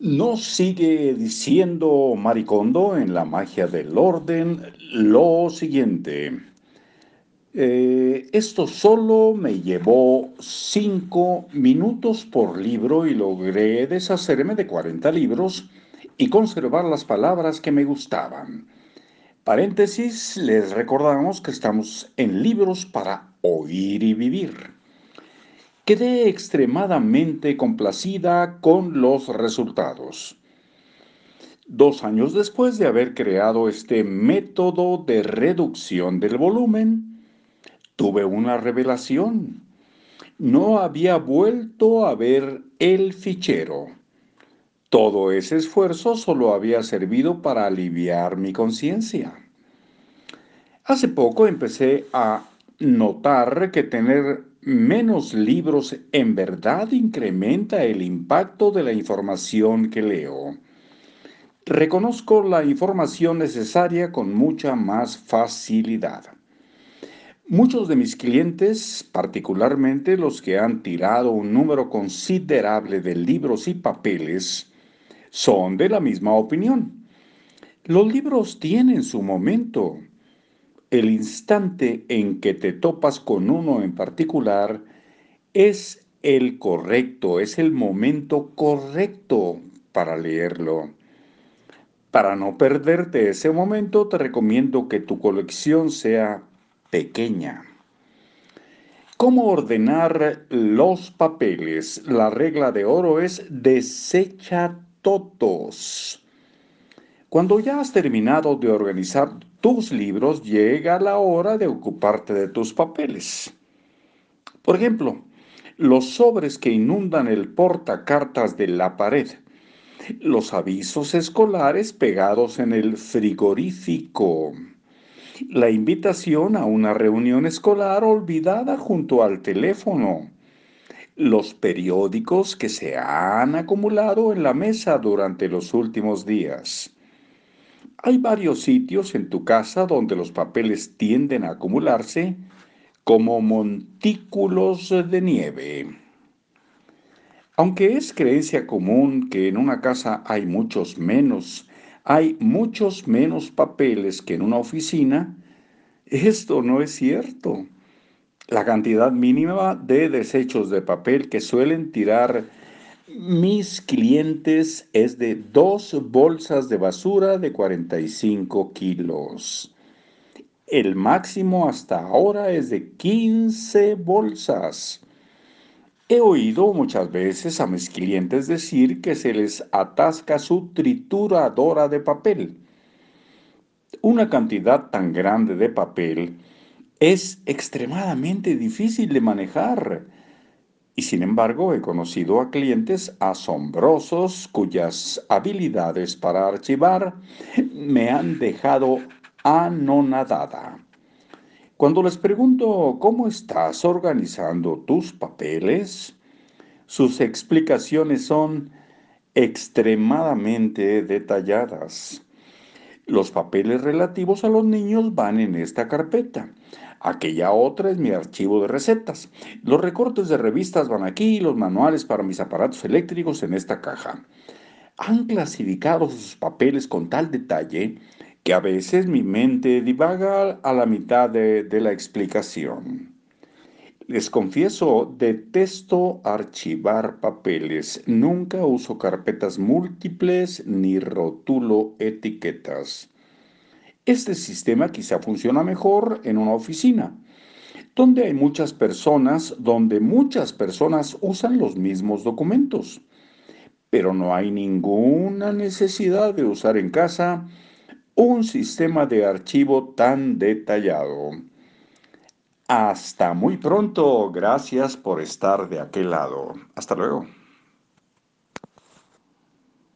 Nos sigue diciendo Maricondo en la magia del orden lo siguiente. Eh, esto solo me llevó cinco minutos por libro y logré deshacerme de 40 libros y conservar las palabras que me gustaban. Paréntesis, les recordamos que estamos en libros para oír y vivir. Quedé extremadamente complacida con los resultados. Dos años después de haber creado este método de reducción del volumen, tuve una revelación. No había vuelto a ver el fichero. Todo ese esfuerzo solo había servido para aliviar mi conciencia. Hace poco empecé a notar que tener menos libros en verdad incrementa el impacto de la información que leo. Reconozco la información necesaria con mucha más facilidad. Muchos de mis clientes, particularmente los que han tirado un número considerable de libros y papeles, son de la misma opinión. Los libros tienen su momento, el instante en que te topas con uno en particular es el correcto, es el momento correcto para leerlo. Para no perderte ese momento, te recomiendo que tu colección sea pequeña. ¿Cómo ordenar los papeles? La regla de oro es desecha todos. Cuando ya has terminado de organizar tus libros, llega la hora de ocuparte de tus papeles. Por ejemplo, los sobres que inundan el portacartas de la pared, los avisos escolares pegados en el frigorífico, la invitación a una reunión escolar olvidada junto al teléfono, los periódicos que se han acumulado en la mesa durante los últimos días hay varios sitios en tu casa donde los papeles tienden a acumularse como montículos de nieve. Aunque es creencia común que en una casa hay muchos menos, hay muchos menos papeles que en una oficina, esto no es cierto. La cantidad mínima de desechos de papel que suelen tirar mis clientes es de dos bolsas de basura de 45 kilos. El máximo hasta ahora es de 15 bolsas. He oído muchas veces a mis clientes decir que se les atasca su trituradora de papel. Una cantidad tan grande de papel es extremadamente difícil de manejar y sin embargo he conocido a clientes asombrosos cuyas habilidades para archivar me han dejado anonadada. Cuando les pregunto cómo estás organizando tus papeles, sus explicaciones son extremadamente detalladas. Los papeles relativos a los niños van en esta carpeta. Aquella otra es mi archivo de recetas. Los recortes de revistas van aquí y los manuales para mis aparatos eléctricos en esta caja. Han clasificado sus papeles con tal detalle que a veces mi mente divaga a la mitad de, de la explicación. Les confieso, detesto archivar papeles. Nunca uso carpetas múltiples ni rotulo etiquetas. Este sistema quizá funciona mejor en una oficina, donde hay muchas personas, donde muchas personas usan los mismos documentos. Pero no hay ninguna necesidad de usar en casa un sistema de archivo tan detallado. Hasta muy pronto. Gracias por estar de aquel lado. Hasta luego.